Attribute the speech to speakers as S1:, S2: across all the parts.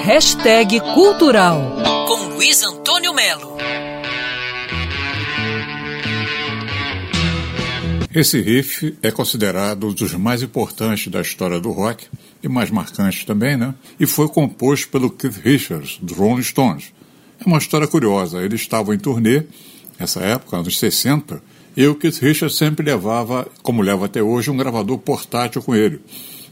S1: Hashtag Cultural com Luiz Antônio Melo.
S2: Esse riff é considerado um dos mais importantes da história do rock e mais marcante também, né? E foi composto pelo Keith Richards, do Rolling Stones. É uma história curiosa. Eles estavam em turnê, nessa época, anos 60, e o Keith Richards sempre levava, como leva até hoje, um gravador portátil com ele.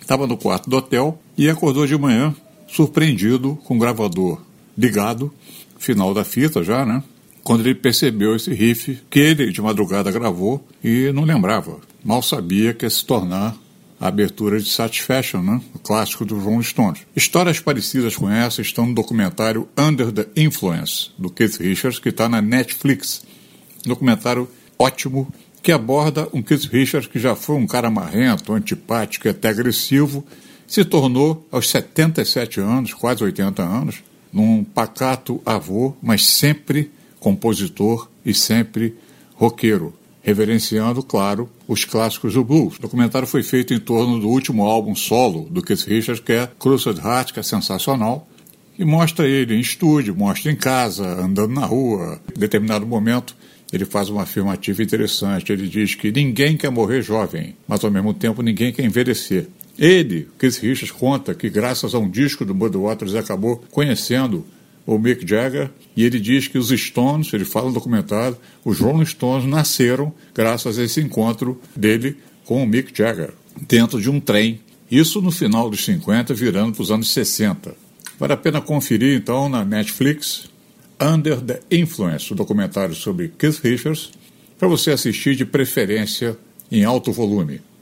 S2: Estava no quarto do hotel e acordou de manhã surpreendido com o gravador ligado, final da fita já, né? quando ele percebeu esse riff que ele de madrugada gravou e não lembrava. Mal sabia que ia se tornar a abertura de Satisfaction, né? o clássico do Rolling Stones. Histórias parecidas com essa estão no documentário Under the Influence, do Keith Richards, que está na Netflix. documentário ótimo que aborda um Keith Richards que já foi um cara marrento, antipático e até agressivo, se tornou, aos 77 anos, quase 80 anos, num pacato avô, mas sempre compositor e sempre roqueiro, reverenciando, claro, os clássicos do blues. O documentário foi feito em torno do último álbum solo do Keith Richards, que é Crushed Heart, que é sensacional, e mostra ele em estúdio, mostra em casa, andando na rua. Em determinado momento, ele faz uma afirmativa interessante. Ele diz que ninguém quer morrer jovem, mas ao mesmo tempo ninguém quer envelhecer. Ele, Keith Richards, conta que graças a um disco do Muddy Waters acabou conhecendo o Mick Jagger, e ele diz que os Stones, ele fala no documentário, os Rolling Stones nasceram graças a esse encontro dele com o Mick Jagger, dentro de um trem. Isso no final dos 50, virando para os anos 60. Vale a pena conferir, então, na Netflix, Under the Influence, o documentário sobre Keith Richards, para você assistir de preferência em alto volume.